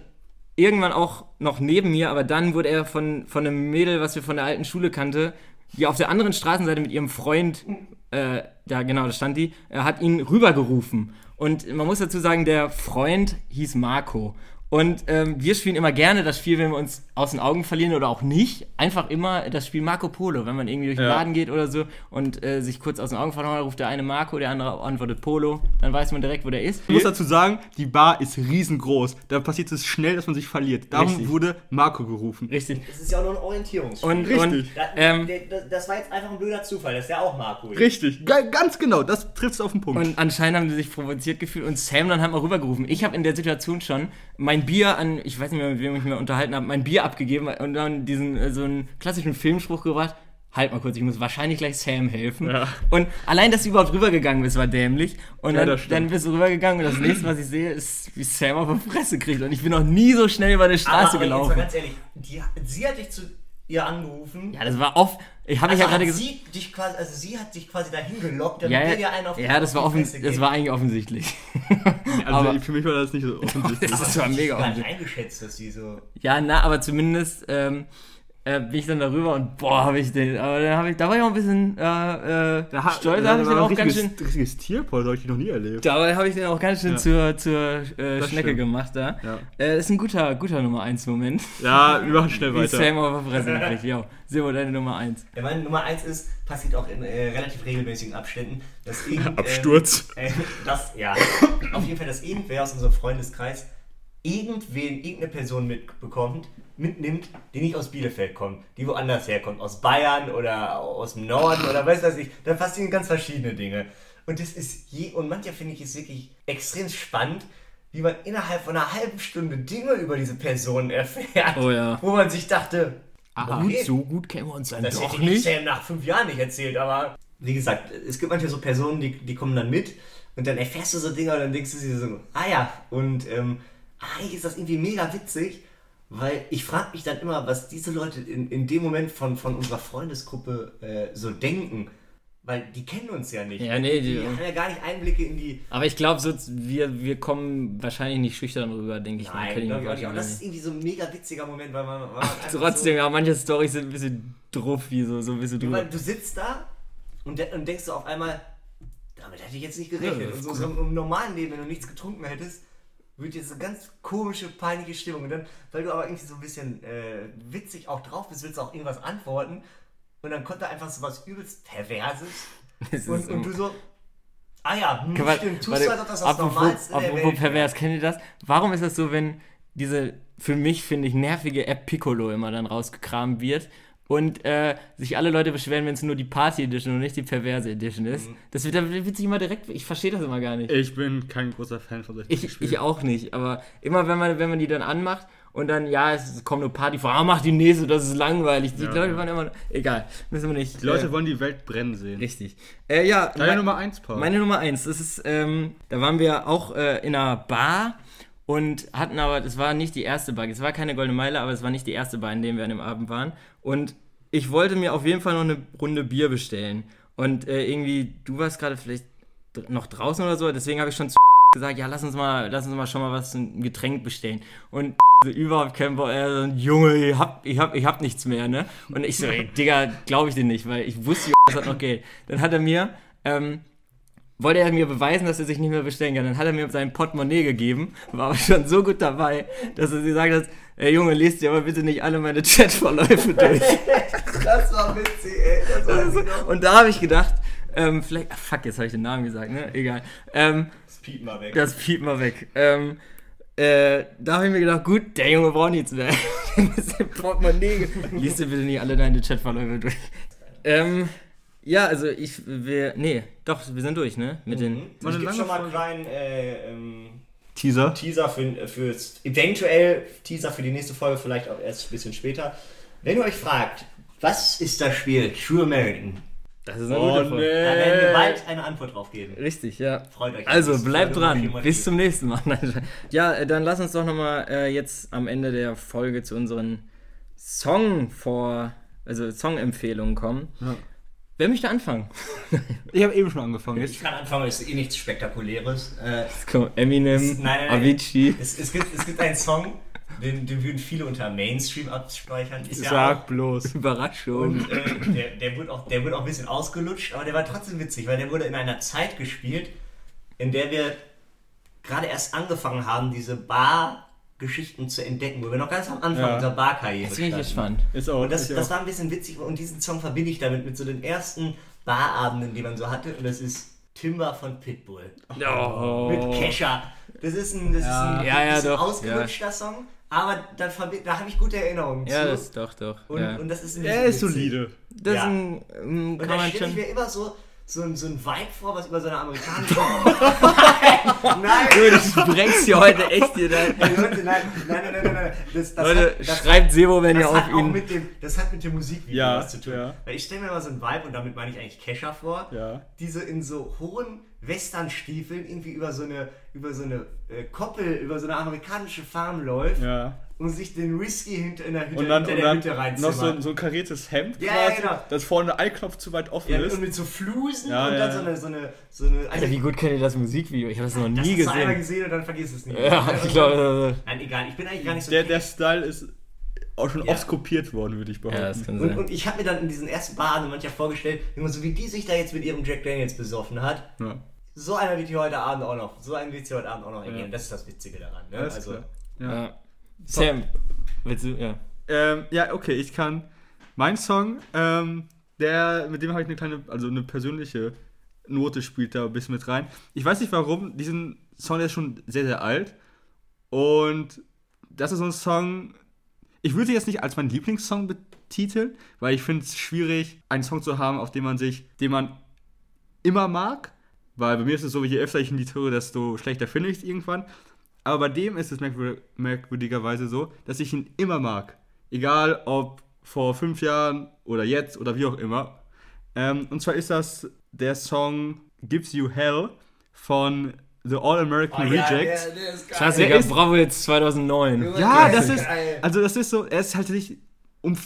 irgendwann auch noch neben mir, aber dann wurde er von, von einem Mädel, was wir von der alten Schule kannte, die auf der anderen Straßenseite mit ihrem Freund, äh, da genau, da stand die, er hat ihn rübergerufen. Und man muss dazu sagen, der Freund hieß Marco. Und ähm, wir spielen immer gerne das Spiel, wenn wir uns aus den Augen verlieren oder auch nicht. Einfach immer das Spiel Marco Polo, wenn man irgendwie durch den Ja. Laden geht oder so und äh, sich kurz aus den Augen verloren hat, ruft der eine Marco, der andere antwortet Polo. Dann weiß man direkt, wo der ist. Ich muss dazu sagen, die Bar ist riesengroß. Da passiert es schnell, dass man sich verliert. Darum Richtig. wurde Marco gerufen. Richtig. Das ist ja auch nur ein Orientierungsspiel. Und, Richtig. und Da, ähm, das- das war jetzt einfach ein blöder Zufall, dass der auch Marco ist. Richtig, ganz genau, das trifft auf den Punkt. Und anscheinend haben sie sich provoziert gefühlt und Sam dann halt mal rübergerufen. Ich habe in der Situation schon mein Bier an, ich weiß nicht mehr, mit wem ich mich unterhalten habe, mein Bier abgegeben und dann diesen äh, so einen klassischen Filmspruch gebracht. Halt mal kurz, ich muss wahrscheinlich gleich Sam helfen. Ja. Und allein, dass du überhaupt rübergegangen bist, war dämlich. Und Ja, dann, bist du rübergegangen und das nächste, was ich sehe, ist, wie Sam auf die Fresse kriegt. Und ich bin noch nie so schnell über eine Straße aber, aber jetzt gelaufen. mal ganz ehrlich, die, sie hat dich zu ihr angerufen. Ja, das war oft. Ich habe also ich ja gerade gesagt. sie dich quasi, also sie hat dich quasi dahin gelockt, damit Ja, ihr dir einen auf ja, ja, das war, offen, das war eigentlich offensichtlich. [LAUGHS] also aber- für mich war das nicht so offensichtlich. [LAUGHS] Das war mega gar nicht offensichtlich. eingeschätzt, dass sie so. Ja, na, aber zumindest ähm, äh, bin ich dann darüber und boah, habe ich den. Aber dann habe ich, da war ich auch ein bisschen äh, äh, stolz, da habe ich den auch ganz schön. Ein richtiges Tierpol, habe ich noch nie erlebt. Da habe ich den auch ganz schön Ja. zur, zur äh, Schnecke stimmt. gemacht da. Ja. Äh, das ist ein guter, guter Nummer 1 Moment. Ja, wir machen schnell [LAUGHS] weiter. Sam auf der Fresse kriegt. Jo, Simo, deine Nummer 1. Ja, meine Nummer 1 ist, passiert auch in äh, relativ regelmäßigen Abständen, dass irgend, [LAUGHS] Absturz. Äh, das, ja, auf jeden Fall, dass irgendwer aus unserem Freundeskreis irgendwen, irgendeine Person mitbekommt, mitnimmt, die nicht aus Bielefeld kommt, die woanders herkommt, aus Bayern oder aus dem Norden oder weiß was ich. Da passieren ganz verschiedene Dinge. Und das ist je, und manchmal finde ich es wirklich extrem spannend, wie man innerhalb von einer halben Stunde Dinge über diese Person erfährt, Oh ja. wo man sich dachte, Ah, Okay. so gut kennen wir uns dann das doch hätte ich nicht. Sam nach fünf Jahren nicht erzählt, aber wie gesagt, es gibt manche so Personen, die, die kommen dann mit und dann erfährst du so Dinge und dann denkst du dir so, ah ja, und ähm, eigentlich ist das irgendwie mega witzig, weil ich frage mich dann immer, was diese Leute in, in dem Moment von, von unserer Freundesgruppe äh, so denken, weil die kennen uns ja nicht. Ja, nee, die, die- haben ja gar nicht Einblicke in die. Aber ich glaube, so, wir, wir kommen wahrscheinlich nicht schüchtern rüber, denke ich. Nein, glaub ich auch das ist irgendwie so ein mega witziger Moment, weil man. Weil man Trotzdem, so, ja, manche Storys sind ein bisschen druff, wie so, so ein bisschen drüber. Du sitzt da und, de und denkst du auf einmal, damit hätte ich jetzt nicht gerechnet. Ja, und so, so im normalen Leben, wenn du nichts getrunken hättest, wird jetzt eine ganz komische, peinliche Stimmung. Und dann, weil du aber irgendwie so ein bisschen äh, witzig auch drauf bist, willst du auch irgendwas antworten. und dann kommt da einfach so was übelst Perverses [LAUGHS] und, und du so, ah ja, hm, Warte, stimmt, tust warte, du, als ob das das apropos, Normalste der apropos Welt pervers, kennt ihr das? Warum ist das so, wenn diese, für mich finde ich, nervige App Piccolo immer dann rausgekramt wird und äh, sich alle Leute beschweren, wenn es nur die Party Edition und nicht die perverse Edition ist? Mhm. Das wird, da wird sich immer direkt, ich verstehe das immer gar nicht. Ich bin kein großer Fan von solchen Ich, ich auch nicht, aber immer wenn man, wenn man die dann anmacht und dann, ja, es kommt eine Party vor, ah, mach die nächste, das ist langweilig. Die Ja. Leute waren immer, egal, müssen wir nicht. Die Leute äh, wollen die Welt brennen sehen. Richtig. Äh, ja, Deine mein- Nummer 1, Paul. meine Nummer eins, das ist, ähm, da waren wir auch äh, in einer Bar und hatten aber, das war nicht die erste Bar, es war keine Goldene Meile, aber es war nicht die erste Bar, in der wir an dem Abend waren. Und ich wollte mir auf jeden Fall noch eine Runde Bier bestellen. Und äh, irgendwie, du warst gerade vielleicht noch draußen oder so, deswegen habe ich schon zu [LAUGHS] gesagt, ja, lass uns mal, lass uns mal schon mal was, ein Getränk bestellen. Und [LAUGHS] so überhaupt kein Bock, so, Junge, ich hab, ich, hab, ich hab nichts mehr, ne? Und ich so, ey, Digga, glaube ich dir nicht, weil ich wusste, [LAUGHS] das hat noch Geld. Dann hat er mir, ähm, wollte er mir beweisen, dass er sich nicht mehr bestellen kann. Dann hat er mir sein Portemonnaie gegeben, war aber schon so gut dabei, dass er gesagt hat, ey Junge, lest dir aber bitte nicht alle meine [LAUGHS] Chatverläufe durch. [LAUGHS] Das war witzig, ey. Das war So, Und da habe ich gedacht, ähm, vielleicht, ach, fuck, jetzt habe ich den Namen gesagt, ne? Egal. Ähm, Das piept mal weg. das piept mal weg. Ähm, äh, da habe ich mir gedacht, gut, der Junge braucht nichts mehr. Mit seinem Portemonnaie. Lies dir bitte nicht alle deine Chatverläufe durch. Ähm, ja, also ich, wir, nee, doch, wir sind durch, ne? Mit den, Mhm. Eine Ich gebe schon mal einen kleinen äh, ähm, Teaser. Teaser für, fürs, eventuell Teaser für die nächste Folge, vielleicht auch erst ein bisschen später. Wenn ihr euch fragt, was ist das Spiel True American? das ist eine Oh, gute Folge. Da werden wir bald eine Antwort drauf geben. Richtig, ja. Freut euch. Also bleibt dran. Bis 4. zum nächsten Mal. [LAUGHS] Ja, äh, dann lass uns doch nochmal äh, jetzt am Ende der Folge zu unseren Song vor, also Song-Empfehlungen kommen. Ja. Wer möchte anfangen? [LAUGHS] Ich habe eben schon angefangen. Jetzt Ich kann anfangen, es ist eh nichts Spektakuläres. Äh, Komm, Eminem, nein, nein, nein. Avicii. es, es, gibt, es gibt einen Song, den, den würden viele unter Mainstream abspeichern. Ist ja sag bloß. Überraschung. Und äh, der, der, wurde auch, der wurde auch ein bisschen ausgelutscht, aber der war trotzdem witzig, weil der wurde in einer Zeit gespielt, in der wir gerade erst angefangen haben, diese Bar-Geschichten zu entdecken, wo wir noch ganz am Anfang Ja. unserer Barkarriere Jetzt bin ich standen. gespannt. Ist auch. Und das, ich das auch. war ein bisschen witzig und diesen Song verbinde ich damit mit so den ersten Barabenden, die man so hatte und das ist Timber von Pitbull. Oh. Mit Kesha. Das ist ein, das Ja. ist ein, Ja, ja, doch, ausgelutschter Song, aber da, da habe ich gute Erinnerungen Ja, zu. das doch, doch. und, ja. und das ist ein Er ist witzig. solide. das ja. ist ein, ähm, Und da man stelle ich mir immer so, so, ein, so ein Vibe vor, was über so eine amerikanische. [LAUGHS] nein! Nein! Du, sprengst hier heute echt hier dein. Ey, Leute, nein, nein, nein, nein, nein. Das, das Leute, hat, das, schreibt Sebo, wenn das ihr hat auf auch ihn. mit dem, das hat mit dem Musikvideo Ja, was zu tun. ja. Weil ich stelle mir mal so ein Vibe, und damit meine ich eigentlich Kesha vor, Ja. die so in so hohen Westernstiefeln irgendwie über so eine, über so eine äh, Koppel, über so eine amerikanische Farm läuft Ja. Und sich den Whisky hinter, in der Hütte, Und dann, hinter und der dann Hütte noch so, ein- so ein kariertes Hemd Ja, ja, quasi, genau. das vorne Eiknopf zu weit offen ja, ist. und mit so Flusen Ja, und ja, dann ja. so eine, so eine, so eine also Alter, wie gut kennt ihr das Musikvideo? Ich habe das noch das nie hast du einmal gesehen. gesehen und dann vergisst es nicht. Ja, ich glaube. Nein, egal, ich bin eigentlich gar nicht so Der, der Style ist auch schon Ja. oft kopiert worden, würde ich behaupten. Ja, das kann Und, sein. und ich habe mir dann in diesen ersten Baren manchmal vorgestellt, so wie die sich da jetzt mit ihrem Jack Daniels besoffen hat, ja. so einer wird hier heute Abend auch noch, so einer wird hier heute Abend auch noch ergehen. Ja. Das ist das Witzige daran. Ne? Also, klar. Ja. Sam, willst du? Ja. Ähm, ja, okay, ich kann. Mein Song, ähm, der, mit dem habe ich eine kleine, also eine persönliche Note spielt da ein bisschen mit rein. Ich weiß nicht warum, diesen Song der ist schon sehr, sehr alt. Und das ist so ein Song, ich würde jetzt nicht als meinen Lieblingssong betiteln, weil ich finde es schwierig, einen Song zu haben, auf den man sich, den man immer mag. Weil bei mir ist es so, je öfter ich ein Lied höre, desto schlechter finde ich es irgendwann. Aber bei dem ist es merkwür merkwürdigerweise so, dass ich ihn immer mag. Egal ob vor fünf Jahren oder jetzt oder wie auch immer. Ähm, und zwar ist das der Song Gives You Hell von The All American Oh, ja, Rejects. der- der ist. Klassiker, Der ist- Bravo jetzt 2009. Ja, das ist, also das ist so, er ist halt nicht,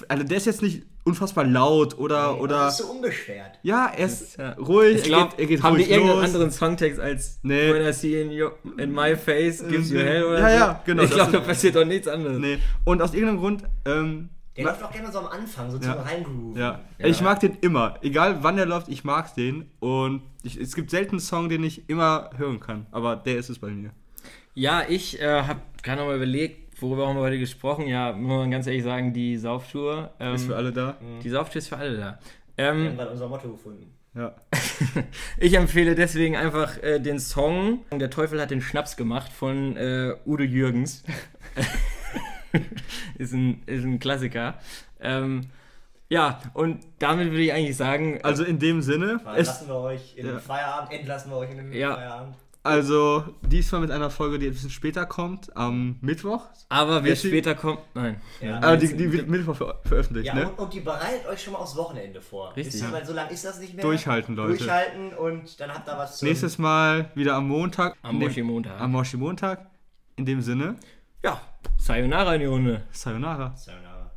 also der ist jetzt nicht unfassbar laut oder, oder, Das ist so unbeschwert. ja, er ist Ja. ruhig, Ich glaube, er geht, er geht haben die ruhig irgendeinen los. anderen Songtext als Nee. When I see in, your, in my face gives you hell oder Ja, so? ja, genau, Ich glaube, da passiert doch nichts anderes. Nee, und aus irgendeinem Grund, ähm, Der läuft auch gerne so am Anfang, so Ja. zum Reingrooven. ja. Ja. ich mag den immer, egal wann der läuft, ich mag den und ich, es gibt selten einen Song, den ich immer hören kann, aber der ist es bei mir. Ja, ich äh, habe gerade mal überlegt, worüber haben wir heute gesprochen? Ja, muss man ganz ehrlich sagen, die Sauftour. Ähm, Ist für alle da. Die Sauftour ist für alle da. Wir Ähm, haben gerade unser Motto gefunden. Ja. [LAUGHS] ich empfehle deswegen einfach äh, den Song Der Teufel hat den Schnaps gemacht von äh, Udo Jürgens. [LAUGHS] ist, ein, ist ein Klassiker. Ähm, ja, und damit würde ich eigentlich sagen, Also in dem Sinne, es, Lassen wir euch in Ja. den Feierabend, entlassen wir euch in den Ja. Feierabend. Also diesmal mit einer Folge, die ein bisschen später kommt, am Mittwoch. aber wird später kommen. Nein. Ja. Aber die, die wird Mittwoch ver veröffentlicht, Ja, ne? und, und die bereitet euch schon mal aufs Wochenende vor. Richtig. Ihr, weil so lange ist das nicht mehr. Durchhalten, Leute. Durchhalten und dann habt ihr was zu. Nächstes Mal wieder am Montag. Am Moshi-Montag. Am Moshi-Montag. In dem Sinne, Ja, Sayonara in die Runde. Sayonara. Sayonara.